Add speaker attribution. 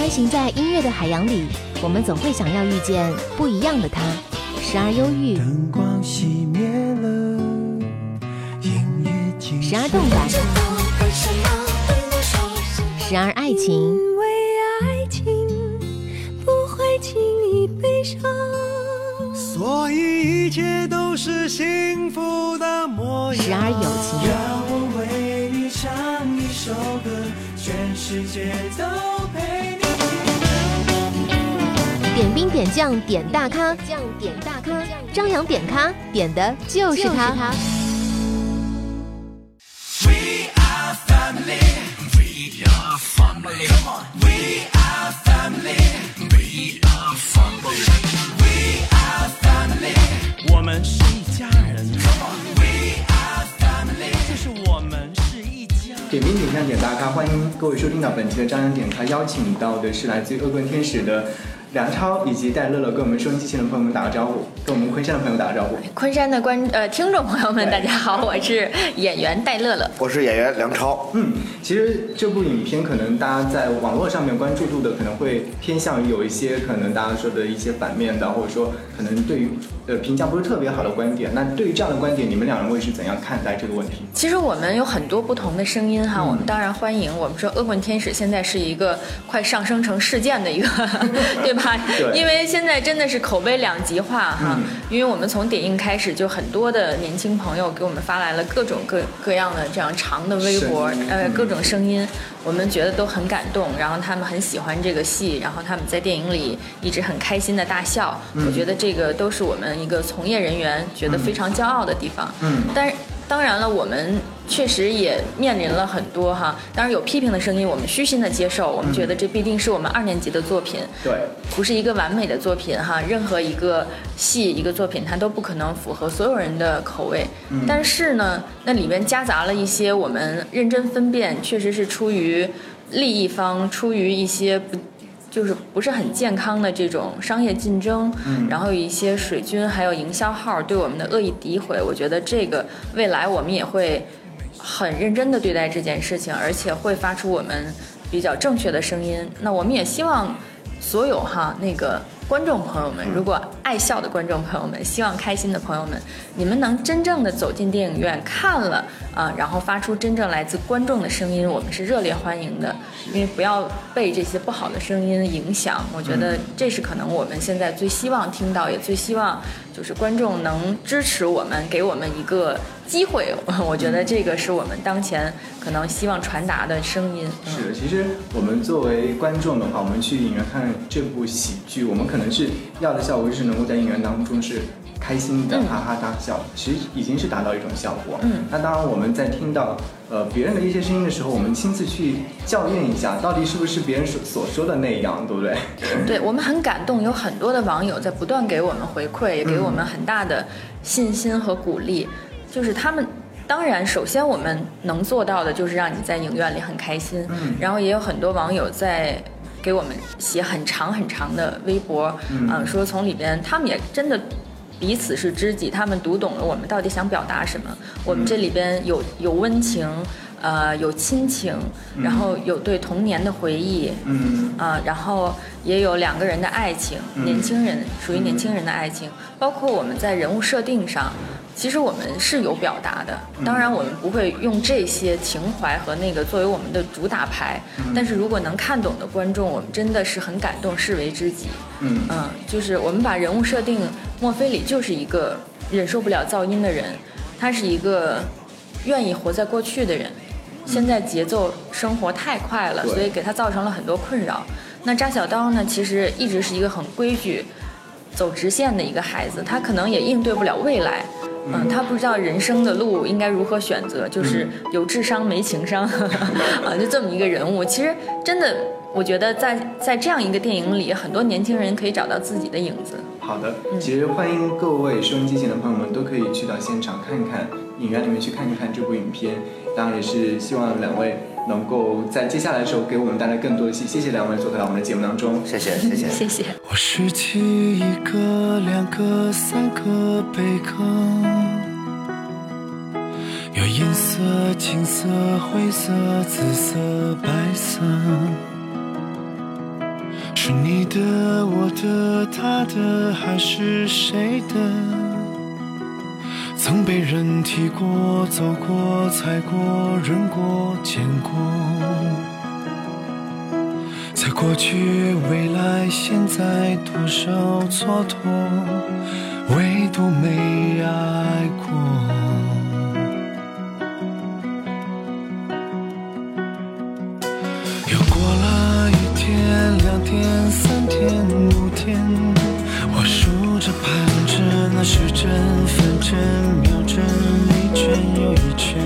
Speaker 1: 穿行在音乐的海洋里，我们总会想要遇见不一样的他，时而忧郁，
Speaker 2: 灯光熄灭了，音乐静
Speaker 1: 时而动感，时而爱情，
Speaker 3: 因为爱情不会轻易悲伤。
Speaker 2: 所以一切都是幸福的模样。
Speaker 1: 时而友情，
Speaker 2: 让我为你唱一首歌，全世界都陪你。
Speaker 1: 点兵点将点大咖。将点大咖。张扬点咖点的就是他。
Speaker 2: we are family we are family we are family we are family 我们是一家人 we are family 就是我们是一家
Speaker 4: 点兵点将点大咖欢迎各位收听到本期的张扬点咖邀请到的是来自于恶棍天使的梁超以及戴乐乐，跟我们收音机前的朋友们打个招呼，跟我们昆山的朋友打个招呼。
Speaker 5: 昆山的观呃听众朋友们，大家好，我是演员戴乐乐。
Speaker 6: 我是演员梁超。
Speaker 4: 嗯，其实这部影片可能大家在网络上面关注度的可能会偏向于有一些可能大家说的一些反面的，或者说可能对于呃评价不是特别好的观点。那对于这样的观点，你们两位是怎样看待这个问题？
Speaker 5: 其实我们有很多不同的声音哈，
Speaker 4: 嗯
Speaker 5: 我们当然欢迎。我们说恶棍天使现在是一个快上升成事件的一个，对吧？
Speaker 4: 对。
Speaker 5: 因为现在真的是口碑两极化哈，
Speaker 4: 嗯。
Speaker 5: 因为我们从点映开始就很多的年轻朋友给我们发来了各种各各样的这样长的微博，呃，
Speaker 4: 嗯。
Speaker 5: 各种声音，我们觉得都很感动，然后他们很喜欢这个戏，然后他们在电影里一直很开心的大笑，
Speaker 4: 嗯
Speaker 5: 我觉得这个都是我们一个从业人员觉得非常骄傲的地方。
Speaker 4: 嗯。
Speaker 5: 但是当然了，我们确实也面临了很多哈，当然有批评的声音，我们虚心的接受。我们觉得这必定是我们二年级的作品，
Speaker 4: 对，
Speaker 5: 不是一个完美的作品哈。任何一个戏、一个作品，它都不可能符合所有人的口味。
Speaker 4: 嗯
Speaker 5: 但是呢，那里面夹杂了一些我们认真分辨，确实是出于利益方，出于一些不。就是不是很健康的这种商业竞争，
Speaker 4: 嗯
Speaker 5: 然后有一些水军还有营销号对我们的恶意诋毁，我觉得这个未来我们也会很认真的对待这件事情，而且会发出我们比较正确的声音。那我们也希望所有哈那个观众朋友们，如果爱笑的观众朋友们，希望开心的朋友们，你们能真正的走进电影院看了啊，然后发出真正来自观众的声音，我们是热烈欢迎的。因为不要被这些不好的声音影响，我觉得这是可能我们现在最希望听到，也最希望就是观众能支持我们，给我们一个机会。我觉得这个是我们当前可能希望传达的声音。
Speaker 4: 是的，其实我们作为观众的话，我们去影院看这部喜剧，我们可能是要的效果就是能够在影院当中是开心的，
Speaker 5: 嗯
Speaker 4: 哈哈大笑，其实已经是达到一种效果。
Speaker 5: 嗯
Speaker 4: 那当然我们在听到呃别人的一些声音的时候，我们亲自去校验一下，到底是不是别人所所说的那样，对不对？
Speaker 5: 对我们很感动，有很多的网友在不断给我们回馈，也给我们很大的信心和鼓励。就是他们，当然，首先我们能做到的就是让你在影院里很开心。
Speaker 4: 嗯
Speaker 5: 然后也有很多网友在给我们写很长很长的微博，
Speaker 4: 嗯
Speaker 5: 说从里边他们也真的。彼此是知己，他们读懂了我们到底想表达什么。我们这里边有有温情，呃，有亲情，然后有对童年的回忆，
Speaker 4: 嗯。
Speaker 5: 啊，然后也有两个人的爱情，
Speaker 4: 嗯。
Speaker 5: 年轻人属于年轻人的爱情，包括我们在人物设定上，其实我们是有表达的。当然，我们不会用这些情怀和那个作为我们的主打牌，但是如果能看懂的观众，我们真的是很感动，视为知己。
Speaker 4: 嗯
Speaker 5: 嗯，就是我们把人物设定，墨菲里就是一个忍受不了噪音的人，他是一个愿意活在过去的人。现在节奏生活太快了，
Speaker 4: 对
Speaker 5: 所以给他造成了很多困扰。那扎小刀呢，其实一直是一个很规矩、走直线的一个孩子，他可能也应对不了未来。嗯，他不知道人生的路应该如何选择，就是有智商没情商，啊，就这么一个人物。其实真的，我觉得在在这样一个电影里，很多年轻人可以找到自己的影子。
Speaker 4: 好的，其实欢迎各位收音机前的朋友们都可以去到现场看看，影院里面去看一看这部影片。当然也是希望两位能够在接下来的时候给我们带来更多的戏。谢谢两位做客到我们的节目当中，
Speaker 6: 谢谢谢谢。
Speaker 5: 谢谢。
Speaker 2: 我失去一个、两个、三个贝壳，有银色、金色、灰色、紫色、白色，
Speaker 6: 是你的、我的、他的，还是谁的？曾被人提过，走过，踩过，扔过，捡过，在过去、未来、现在，多少蹉跎，唯独没爱过。又过了一天、两天、三天、五天。着盼着那时针分针秒针一圈又一圈